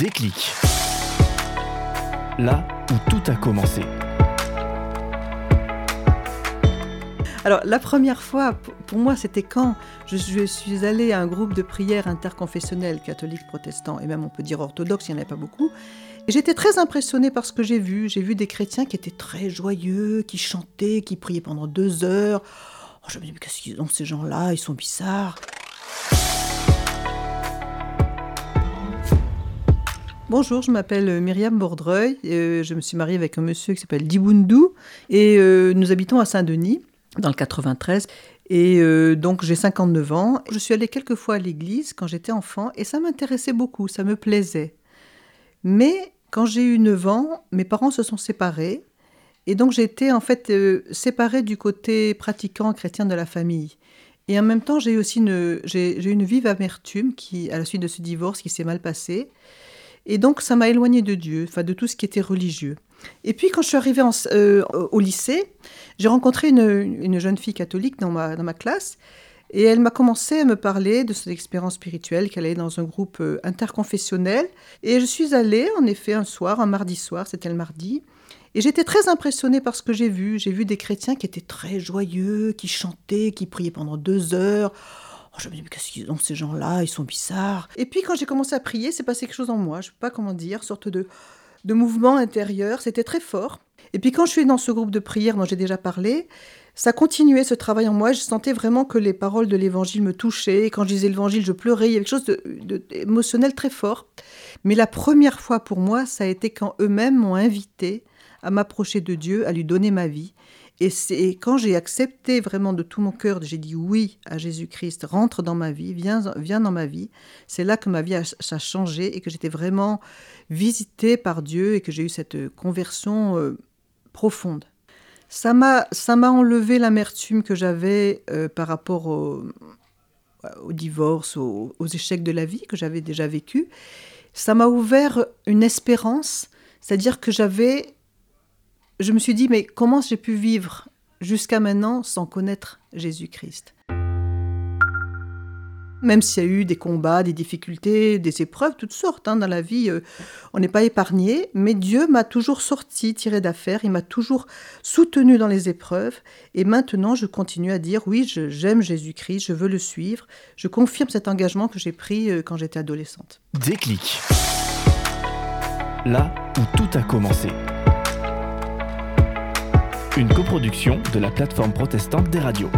Déclic. Là où tout a commencé. Alors la première fois, pour moi, c'était quand je, je suis allée à un groupe de prière interconfessionnel, catholique, protestant, et même on peut dire orthodoxe, il n'y en avait pas beaucoup. Et j'étais très impressionnée par ce que j'ai vu. J'ai vu des chrétiens qui étaient très joyeux, qui chantaient, qui priaient pendant deux heures. Oh, je me dis, mais qu'est-ce qu'ils ont ces gens-là? Ils sont bizarres. Bonjour, je m'appelle Myriam Bordreuil. euh, je me suis mariée avec un monsieur qui s'appelle Dibundu et euh, nous habitons à Saint-Denis, dans le 93. Et euh, donc j'ai 59 ans. Je suis allée quelques fois à l'église quand j'étais enfant et ça m'intéressait beaucoup, ça me plaisait. Mais quand j'ai eu 9 ans, mes parents se sont séparés et donc été en fait euh, séparée du côté pratiquant chrétien de la famille. Et en même temps, j'ai aussi une, j'ai, j'ai une vive amertume qui, à la suite de ce divorce qui s'est mal passé. Et donc, ça m'a éloignée de Dieu, enfin de tout ce qui était religieux. Et puis, quand je suis arrivée euh, au lycée, j'ai rencontré une, une jeune fille catholique dans ma, classe. Et elle m'a commencé à me parler de son expérience spirituelle, qu'elle allait dans un groupe euh, interconfessionnel. Et je suis allée, en effet, un soir, un mardi soir, c'était le mardi. Et j'étais très impressionnée par ce que j'ai vu. J'ai vu des chrétiens qui étaient très joyeux, qui chantaient, qui priaient pendant deux heures. Oh, je me dis, mais qu'est-ce qu'ils ont ces gens-là? Ils sont bizarres. Et puis quand j'ai commencé à prier, c'est passé quelque chose en moi. Je ne sais pas comment dire, sorte de, de mouvement intérieur. C'était très fort. Et puis quand je suis dans ce groupe de prière dont j'ai déjà parlé, ça continuait ce travail en moi. Je sentais vraiment que les paroles de l'évangile me touchaient. Et quand je disais l'évangile, je pleurais. Il y avait quelque chose de, de- très fort. Mais la première fois pour moi, ça a été quand eux-mêmes m'ont invité à m'approcher de Dieu, à lui donner ma vie. Et c'est quand j'ai accepté vraiment de tout mon cœur, j'ai dit oui à Jésus-Christ, rentre dans ma vie, viens, viens dans ma vie. C'est là que ma vie a, a changé et que j'étais vraiment visitée par Dieu et que j'ai eu cette conversion euh, profonde. Ça m'a, ça m'a enlevé l'amertume que j'avais euh, par rapport au, divorce, au- aux échecs de la vie que j'avais déjà vécu. Ça m'a ouvert une espérance, c'est-à-dire que j'avais je me suis dit, mais comment j'ai pu vivre jusqu'à maintenant sans connaître Jésus-Christ? Même s'il y a eu des combats, des difficultés, des épreuves, toutes sortes hein, dans la vie, euh, on n'est pas épargné, mais Dieu m'a toujours sorti, tiré d'affaire, il m'a toujours soutenu dans les épreuves, et maintenant je continue à dire, oui, j'aime Jésus-Christ, je veux le suivre, je confirme cet engagement que j'ai pris euh, quand j'étais adolescente. Déclic. Là où tout a commencé une coproduction de la plateforme protestante des radios.